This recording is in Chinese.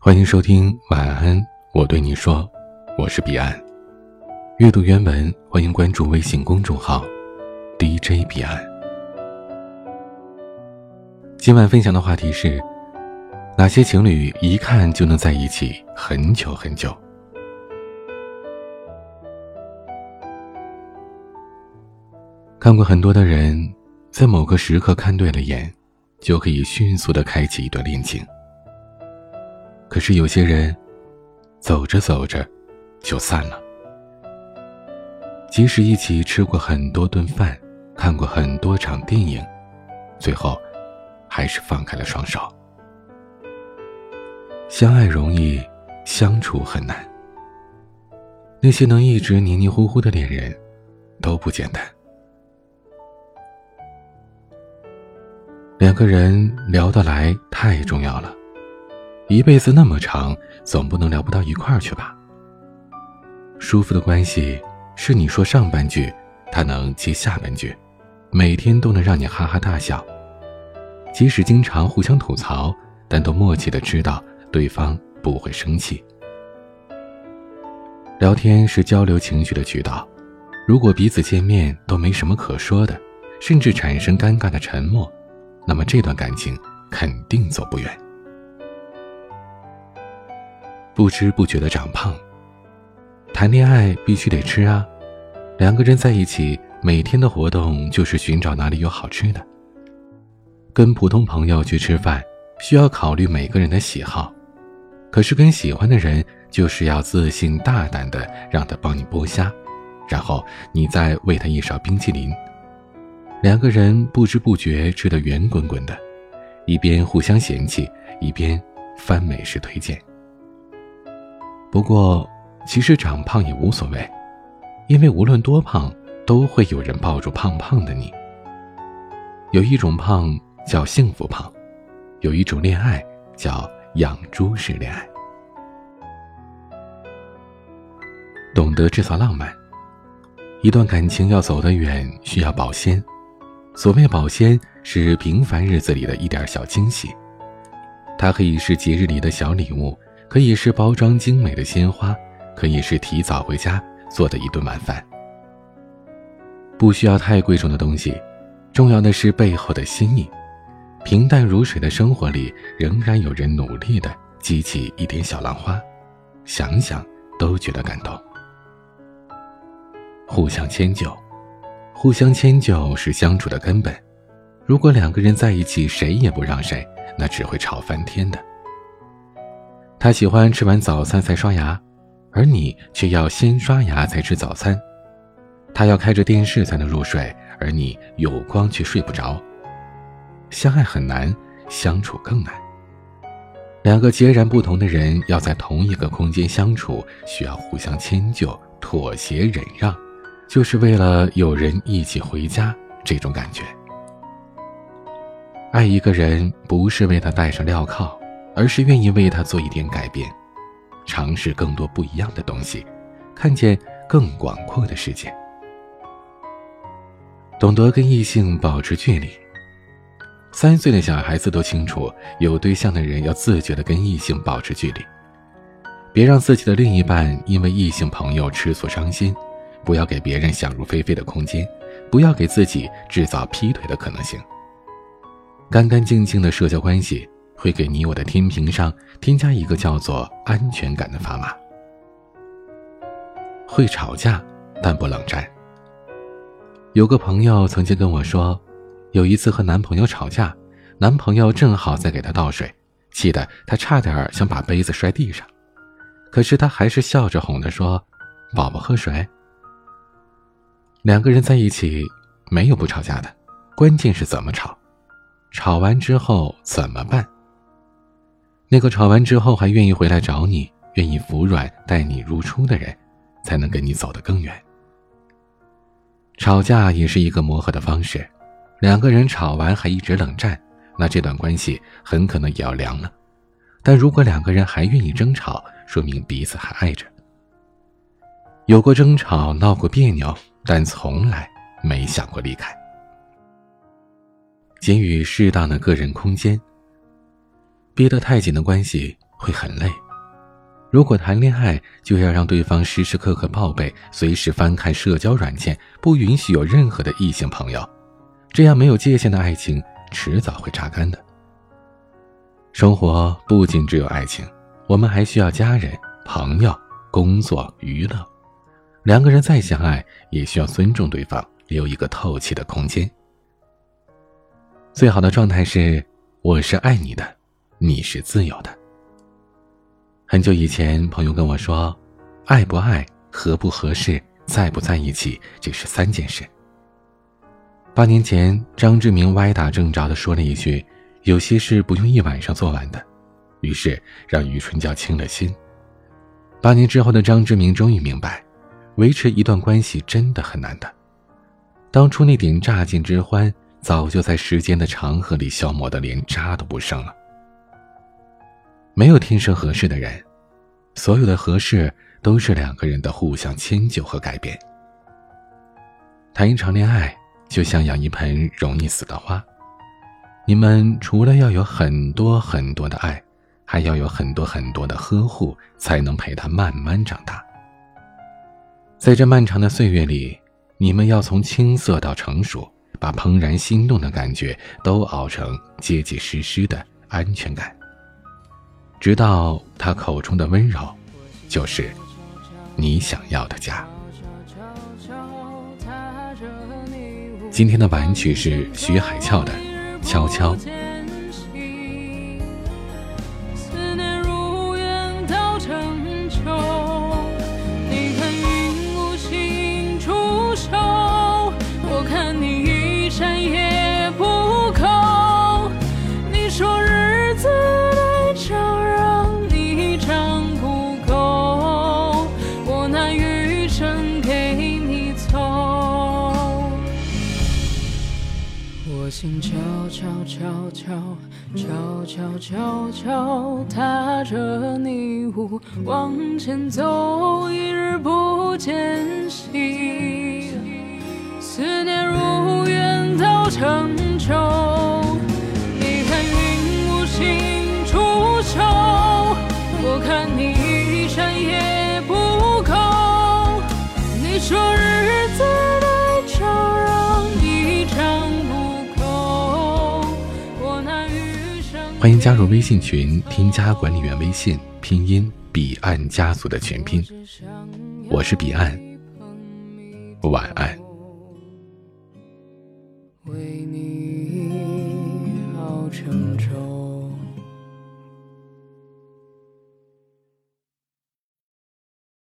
欢迎收听晚安，我对你说，我是彼岸。阅读原文，欢迎关注微信公众号 DJ 彼岸。今晚分享的话题是：哪些情侣一看就能在一起很久很久？看过很多的人，在某个时刻看对了眼，就可以迅速的开启一段恋情。可是有些人，走着走着，就散了。即使一起吃过很多顿饭，看过很多场电影，最后，还是放开了双手。相爱容易，相处很难。那些能一直黏黏糊糊的恋人，都不简单。两个人聊得来太重要了。一辈子那么长，总不能聊不到一块儿去吧？舒服的关系是你说上半句，他能接下半句，每天都能让你哈哈大笑。即使经常互相吐槽，但都默契的知道对方不会生气。聊天是交流情绪的渠道，如果彼此见面都没什么可说的，甚至产生尴尬的沉默，那么这段感情肯定走不远。不知不觉的长胖。谈恋爱必须得吃啊，两个人在一起，每天的活动就是寻找哪里有好吃的。跟普通朋友去吃饭，需要考虑每个人的喜好，可是跟喜欢的人，就是要自信大胆的让他帮你剥虾，然后你再喂他一勺冰淇淋。两个人不知不觉吃得圆滚滚的，一边互相嫌弃，一边翻美食推荐。不过，其实长胖也无所谓，因为无论多胖，都会有人抱住胖胖的你。有一种胖叫幸福胖，有一种恋爱叫养猪式恋爱。懂得制造浪漫，一段感情要走得远，需要保鲜。所谓保鲜，是平凡日子里的一点小惊喜，它可以是节日里的小礼物。可以是包装精美的鲜花，可以是提早回家做的一顿晚饭。不需要太贵重的东西，重要的是背后的心意。平淡如水的生活里，仍然有人努力的激起一点小浪花，想想都觉得感动。互相迁就，互相迁就是相处的根本。如果两个人在一起，谁也不让谁，那只会吵翻天的。他喜欢吃完早餐才刷牙，而你却要先刷牙才吃早餐。他要开着电视才能入睡，而你有光却睡不着。相爱很难，相处更难。两个截然不同的人要在同一个空间相处，需要互相迁就、妥协、忍让，就是为了有人一起回家这种感觉。爱一个人不是为他戴上镣铐。而是愿意为他做一点改变，尝试更多不一样的东西，看见更广阔的世界，懂得跟异性保持距离。三岁的小孩子都清楚，有对象的人要自觉的跟异性保持距离，别让自己的另一半因为异性朋友吃醋伤心，不要给别人想入非非的空间，不要给自己制造劈腿的可能性。干干净净的社交关系。会给你我的天平上添加一个叫做安全感的砝码。会吵架，但不冷战。有个朋友曾经跟我说，有一次和男朋友吵架，男朋友正好在给她倒水，气得她差点想把杯子摔地上，可是她还是笑着哄她说：“宝宝喝水。”两个人在一起没有不吵架的，关键是怎么吵，吵完之后怎么办。那个吵完之后还愿意回来找你、愿意服软待你如初的人，才能跟你走得更远。吵架也是一个磨合的方式，两个人吵完还一直冷战，那这段关系很可能也要凉了。但如果两个人还愿意争吵，说明彼此还爱着。有过争吵、闹过别扭，但从来没想过离开。给予适当的个人空间。憋得太紧的关系，会很累。如果谈恋爱就要让对方时时刻刻报备，随时翻看社交软件，不允许有任何的异性朋友，这样没有界限的爱情迟早会榨干的。生活不仅只有爱情，我们还需要家人、朋友、工作、娱乐。两个人再相爱，也需要尊重对方，留一个透气的空间。最好的状态是，我是爱你的，你是自由的。很久以前，朋友跟我说：“爱不爱、合不合适、在不在一起，这是三件事。”八年前，张志明歪打正着的说了一句：“有些事不用一晚上做完的。”于是让余春娇清了心。八年之后的张志明终于明白，维持一段关系真的很难的。当初那点乍见之欢，早就在时间的长河里消磨的连渣都不剩了。没有天生合适的人，所有的合适都是两个人的互相迁就和改变。谈一场恋爱就像养一盆容易死的花，你们除了要有很多很多的爱，还要有很多很多的呵护，才能陪它慢慢长大。在这漫长的岁月里，你们要从青涩到成熟，把怦然心动的感觉都熬成结结实实的安全感。直到他口中的温柔，就是你想要的家。今天的晚曲是徐海俏的《悄悄》。心悄悄悄悄悄悄悄悄踏着泥雾往前走，一日不见。欢迎加入微信群，添加管理员微信，拼音彼岸家族的全拼。我是彼岸，晚安。